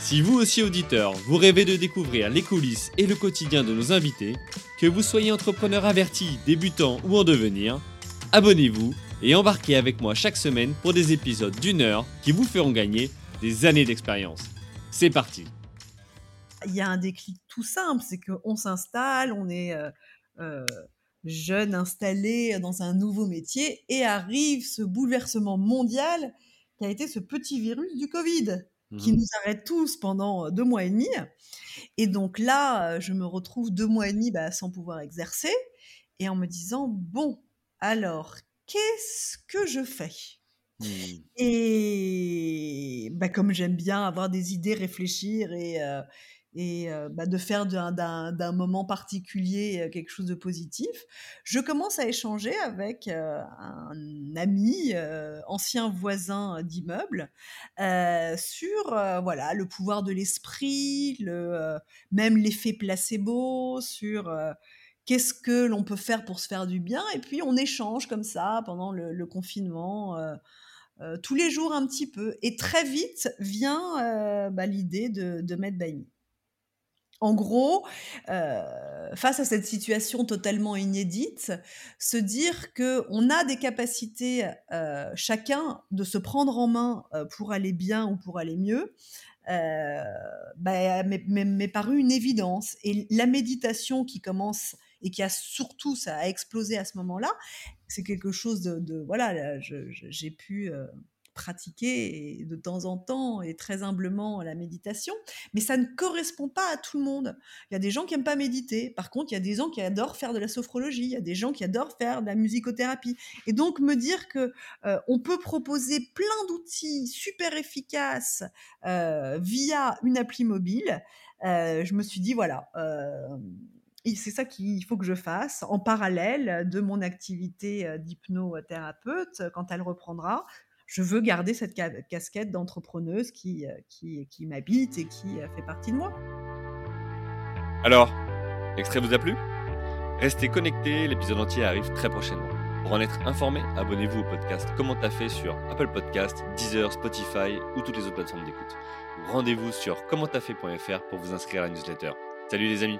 Si vous aussi auditeur, vous rêvez de découvrir les coulisses et le quotidien de nos invités, que vous soyez entrepreneur averti, débutant ou en devenir, abonnez-vous et embarquez avec moi chaque semaine pour des épisodes d'une heure qui vous feront gagner des années d'expérience. C'est parti Il y a un déclic tout simple, c'est qu'on s'installe, on est euh, euh, jeune, installé dans un nouveau métier, et arrive ce bouleversement mondial qui a été ce petit virus du Covid, qui Mhm. nous arrête tous pendant deux mois et demi. Et donc là, je me retrouve deux mois et demi bah, sans pouvoir exercer, et en me disant, bon, alors, qu'est-ce que je fais? Hmm. Et bah, comme j'aime bien avoir des idées, réfléchir et, euh, et euh, bah, de faire d'un- moment particulier euh, quelque chose de positif, je commence à échanger avec euh, un ami, ancien voisin d'immeuble, sur voilà le pouvoir de l'esprit, le même l'effet placebo, sur qu'est-ce que l'on peut faire pour se faire du bien. Et puis on échange comme ça pendant le, confinement. tous les jours un petit peu. Et très vite vient bah, l'idée de, de mettre me. En gros, euh, face à cette situation totalement inédite, se dire que on a des capacités euh, chacun de se prendre en main euh, pour aller bien ou pour aller mieux, bah, m'est- paru une évidence. Et la méditation qui commence et qui a surtout, ça a explosé à ce moment-là, c'est quelque chose de, de- voilà, j'ai pu pratiquer de temps en temps et très humblement la méditation, mais ça ne correspond pas à tout le monde. Il y a des gens qui aiment pas méditer. Par contre, il y a des gens qui adorent faire de la sophrologie. Il y a des gens qui adorent faire de la musicothérapie. Et donc me dire que euh, on peut proposer plein d'outils super efficaces euh, via une appli mobile, euh, je me suis dit voilà. et c'est ça qu'il faut que je fasse en parallèle de mon activité d'hypnothérapeute quand elle reprendra. Je veux garder cette ca- casquette d'entrepreneuse qui, euh, qui m'habite et qui euh, fait partie de moi. Alors, l'extrait vous a plu? Restez connectés, l'épisode entier arrive très prochainement. Pour en être informé, abonnez-vous au podcast Comment t'as fait sur Apple Podcast, Deezer, Spotify ou toutes les autres plateformes d'écoute. Rendez-vous sur commenttafait.fr pour vous inscrire à la newsletter. Salut les amis